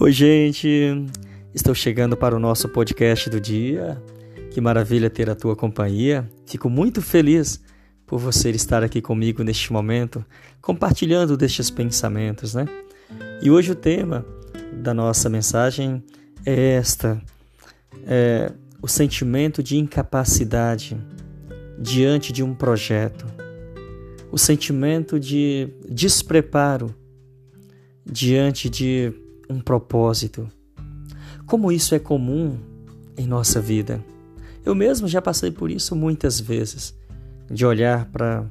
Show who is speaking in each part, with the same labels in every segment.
Speaker 1: Oi, gente. Estou chegando para o nosso podcast do dia. Que maravilha ter a tua companhia. Fico muito feliz por você estar aqui comigo neste momento, compartilhando destes pensamentos, né? E hoje o tema da nossa mensagem é esta: é o sentimento de incapacidade diante de um projeto, o sentimento de despreparo diante de um propósito. Como isso é comum em nossa vida. Eu mesmo já passei por isso muitas vezes, de olhar para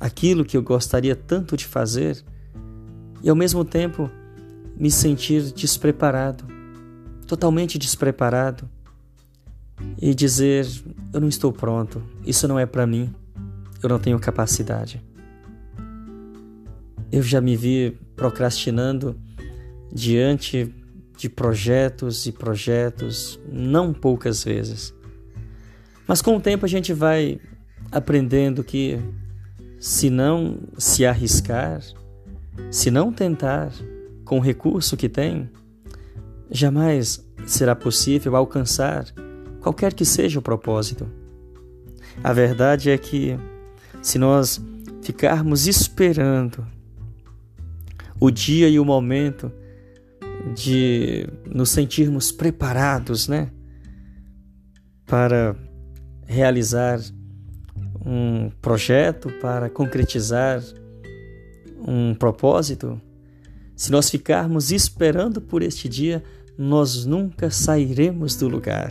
Speaker 1: aquilo que eu gostaria tanto de fazer e ao mesmo tempo me sentir despreparado, totalmente despreparado e dizer: eu não estou pronto, isso não é para mim, eu não tenho capacidade. Eu já me vi procrastinando diante de projetos e projetos, não poucas vezes. Mas com o tempo a gente vai aprendendo que se não se arriscar, se não tentar com o recurso que tem, jamais será possível alcançar qualquer que seja o propósito. A verdade é que se nós ficarmos esperando o dia e o momento de nos sentirmos preparados, né, para realizar um projeto, para concretizar um propósito, se nós ficarmos esperando por este dia, nós nunca sairemos do lugar.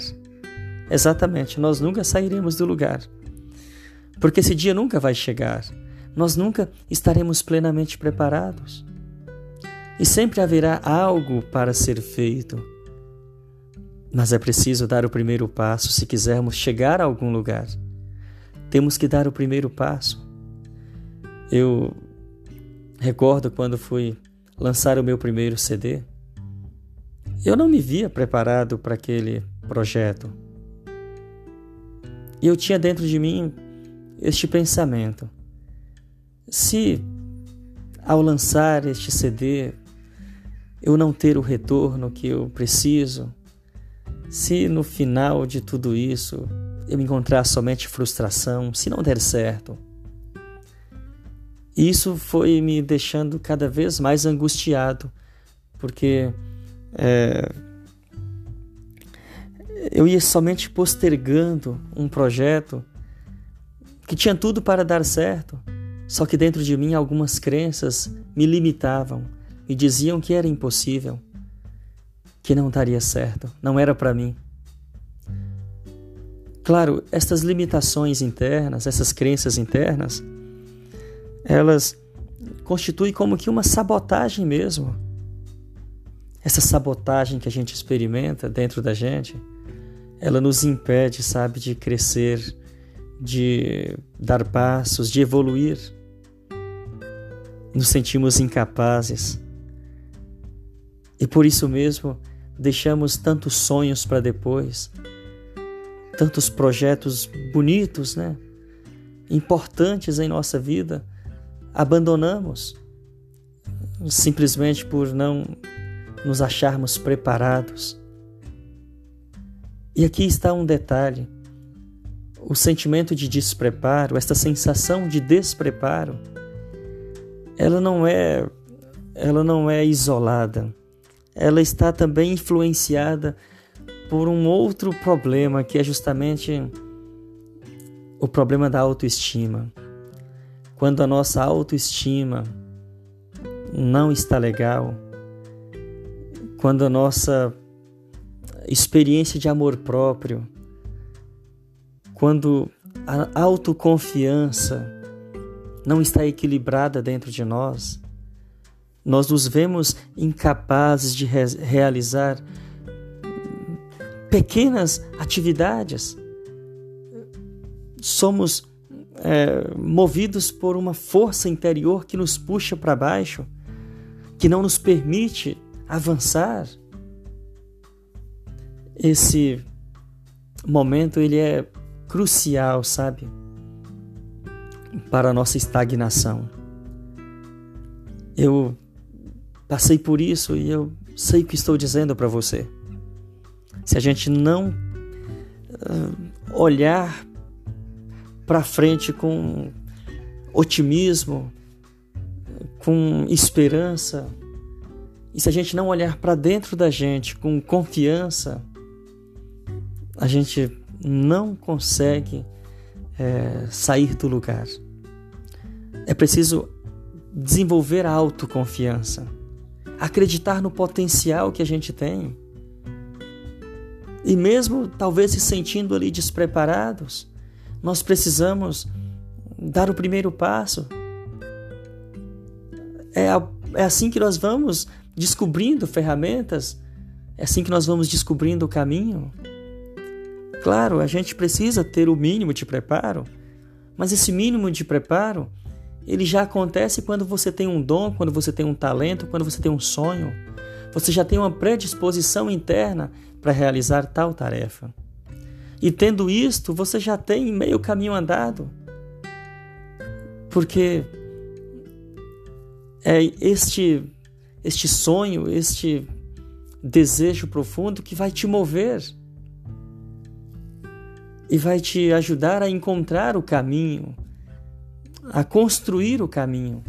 Speaker 1: Exatamente, nós nunca sairemos do lugar. Porque esse dia nunca vai chegar. Nós nunca estaremos plenamente preparados. E sempre haverá algo para ser feito. Mas é preciso dar o primeiro passo se quisermos chegar a algum lugar. Temos que dar o primeiro passo. Eu recordo quando fui lançar o meu primeiro CD. Eu não me via preparado para aquele projeto. E eu tinha dentro de mim este pensamento: se ao lançar este CD eu não ter o retorno que eu preciso, se no final de tudo isso eu encontrar somente frustração, se não der certo, isso foi me deixando cada vez mais angustiado, porque é, eu ia somente postergando um projeto que tinha tudo para dar certo, só que dentro de mim algumas crenças me limitavam, e diziam que era impossível, que não daria certo, não era para mim. Claro, estas limitações internas, essas crenças internas, elas constituem como que uma sabotagem mesmo. Essa sabotagem que a gente experimenta dentro da gente, ela nos impede, sabe, de crescer, de dar passos, de evoluir. Nos sentimos incapazes. E por isso mesmo deixamos tantos sonhos para depois, tantos projetos bonitos, né? Importantes em nossa vida, abandonamos simplesmente por não nos acharmos preparados. E aqui está um detalhe: o sentimento de despreparo, esta sensação de despreparo, ela não é, ela não é isolada ela está também influenciada por um outro problema que é justamente o problema da autoestima. Quando a nossa autoestima não está legal, quando a nossa experiência de amor próprio, quando a autoconfiança não está equilibrada dentro de nós, nós nos vemos incapazes de re realizar pequenas atividades. Somos é, movidos por uma força interior que nos puxa para baixo, que não nos permite avançar. Esse momento ele é crucial, sabe, para a nossa estagnação. Eu Passei por isso e eu sei o que estou dizendo para você. Se a gente não uh, olhar para frente com otimismo, com esperança, e se a gente não olhar para dentro da gente com confiança, a gente não consegue é, sair do lugar. É preciso desenvolver a autoconfiança, acreditar no potencial que a gente tem. E mesmo talvez se sentindo ali despreparados, nós precisamos dar o primeiro passo. É, é assim que nós vamos descobrindo ferramentas, é assim que nós vamos descobrindo o caminho. Claro, a gente precisa ter o mínimo de preparo, mas esse mínimo de preparo, ele já acontece quando você tem um dom, quando você tem um talento, quando você tem um sonho. Você já tem uma predisposição interna para realizar tal tarefa. E tendo isto, você já tem meio caminho andado. Porque é este este sonho, este desejo profundo que vai te mover e vai te ajudar a encontrar o caminho, a construir o caminho.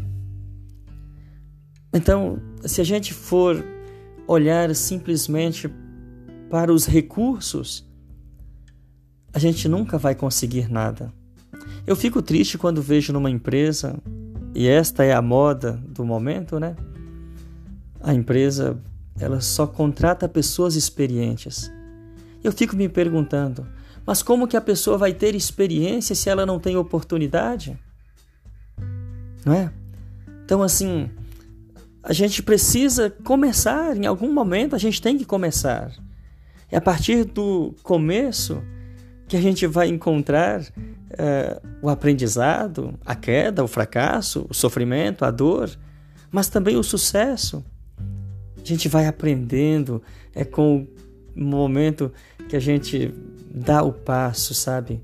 Speaker 1: Então, se a gente for olhar simplesmente para os recursos, a gente nunca vai conseguir nada. Eu fico triste quando vejo numa empresa, e esta é a moda do momento, né? A empresa, ela só contrata pessoas experientes. Eu fico me perguntando, mas como que a pessoa vai ter experiência se ela não tem oportunidade? Não é? Então, assim, a gente precisa começar, em algum momento a gente tem que começar. É a partir do começo que a gente vai encontrar uh, o aprendizado, a queda, o fracasso, o sofrimento, a dor, mas também o sucesso. A gente vai aprendendo é com o momento que a gente dá o passo, sabe?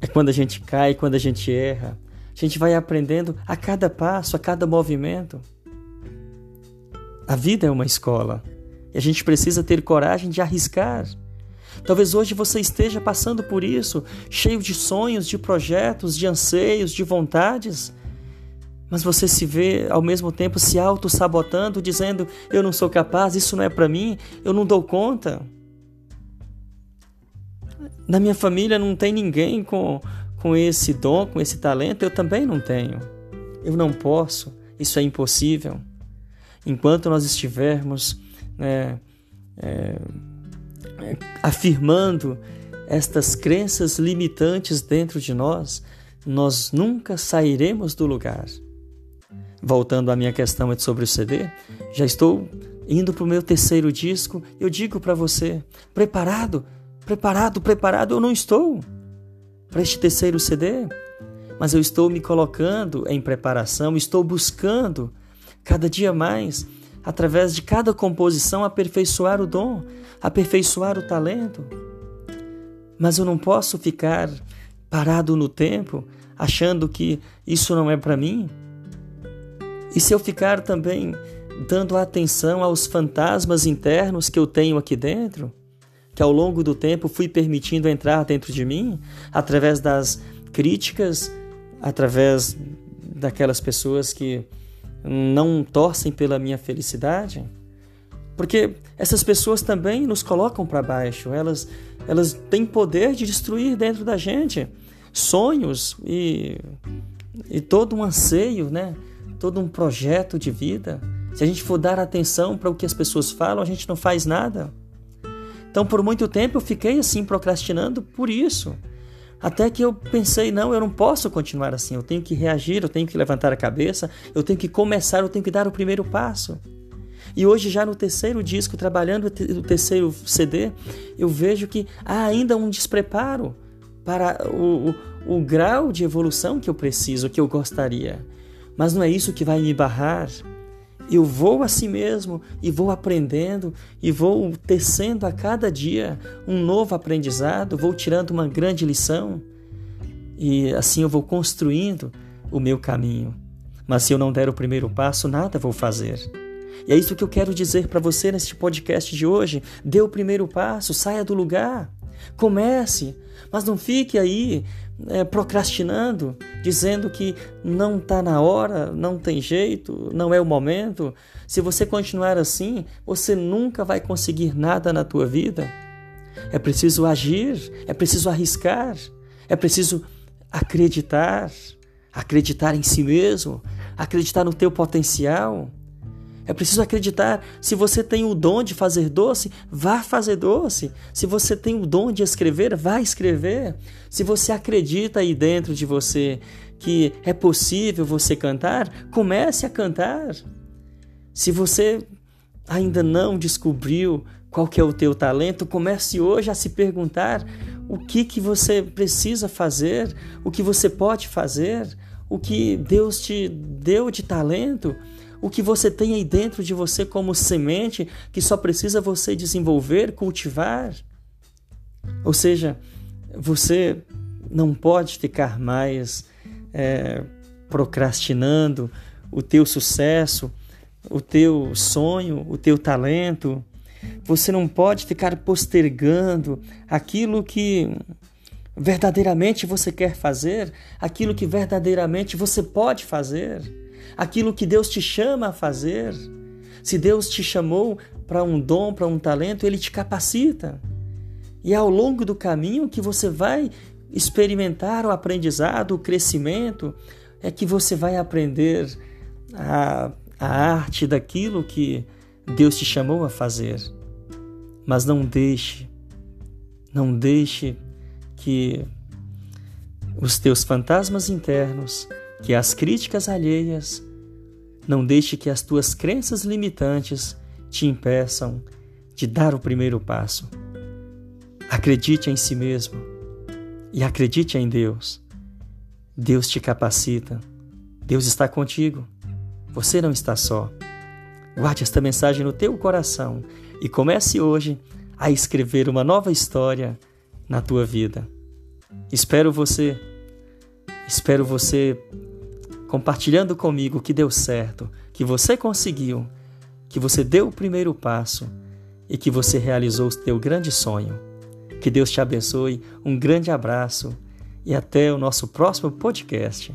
Speaker 1: É quando a gente cai, quando a gente erra. A gente vai aprendendo a cada passo, a cada movimento. A vida é uma escola e a gente precisa ter coragem de arriscar. Talvez hoje você esteja passando por isso, cheio de sonhos, de projetos, de anseios, de vontades, mas você se vê ao mesmo tempo se auto-sabotando, dizendo: Eu não sou capaz, isso não é para mim, eu não dou conta. Na minha família não tem ninguém com, com esse dom, com esse talento, eu também não tenho. Eu não posso, isso é impossível. Enquanto nós estivermos né, é, é, afirmando estas crenças limitantes dentro de nós, nós nunca sairemos do lugar. Voltando à minha questão sobre o CD, já estou indo para o meu terceiro disco. Eu digo para você: preparado? Preparado, preparado eu não estou para este terceiro CD, mas eu estou me colocando em preparação, estou buscando cada dia mais, através de cada composição, aperfeiçoar o dom, aperfeiçoar o talento. Mas eu não posso ficar parado no tempo, achando que isso não é para mim. E se eu ficar também dando atenção aos fantasmas internos que eu tenho aqui dentro, que ao longo do tempo fui permitindo entrar dentro de mim através das críticas, através daquelas pessoas que não torcem pela minha felicidade, porque essas pessoas também nos colocam para baixo, elas, elas têm poder de destruir dentro da gente sonhos e, e todo um anseio, né? todo um projeto de vida. Se a gente for dar atenção para o que as pessoas falam, a gente não faz nada. Então, por muito tempo eu fiquei assim procrastinando por isso. Até que eu pensei, não, eu não posso continuar assim. Eu tenho que reagir, eu tenho que levantar a cabeça, eu tenho que começar, eu tenho que dar o primeiro passo. E hoje, já no terceiro disco, trabalhando o terceiro CD, eu vejo que há ainda um despreparo para o, o, o grau de evolução que eu preciso, que eu gostaria. Mas não é isso que vai me barrar eu vou a si mesmo e vou aprendendo e vou tecendo a cada dia um novo aprendizado, vou tirando uma grande lição e assim eu vou construindo o meu caminho. Mas se eu não der o primeiro passo, nada vou fazer. E é isso que eu quero dizer para você neste podcast de hoje. Dê o primeiro passo, saia do lugar, comece, mas não fique aí é, procrastinando, dizendo que não está na hora, não tem jeito, não é o momento. Se você continuar assim, você nunca vai conseguir nada na tua vida. É preciso agir, é preciso arriscar, é preciso acreditar, acreditar em si mesmo, acreditar no teu potencial. É preciso acreditar. Se você tem o dom de fazer doce, vá fazer doce. Se você tem o dom de escrever, vá escrever. Se você acredita aí dentro de você que é possível você cantar, comece a cantar. Se você ainda não descobriu qual que é o teu talento, comece hoje a se perguntar o que que você precisa fazer, o que você pode fazer, o que Deus te deu de talento o que você tem aí dentro de você como semente que só precisa você desenvolver, cultivar. Ou seja, você não pode ficar mais é, procrastinando o teu sucesso, o teu sonho, o teu talento. Você não pode ficar postergando aquilo que verdadeiramente você quer fazer, aquilo que verdadeiramente você pode fazer aquilo que Deus te chama a fazer. Se Deus te chamou para um dom, para um talento, Ele te capacita. E é ao longo do caminho que você vai experimentar o aprendizado, o crescimento, é que você vai aprender a, a arte daquilo que Deus te chamou a fazer. Mas não deixe, não deixe que os teus fantasmas internos que as críticas alheias não deixe que as tuas crenças limitantes te impeçam de dar o primeiro passo. Acredite em si mesmo e acredite em Deus. Deus te capacita. Deus está contigo. Você não está só. Guarde esta mensagem no teu coração e comece hoje a escrever uma nova história na tua vida. Espero você. Espero você compartilhando comigo que deu certo, que você conseguiu, que você deu o primeiro passo e que você realizou o teu grande sonho. Que Deus te abençoe, um grande abraço e até o nosso próximo podcast.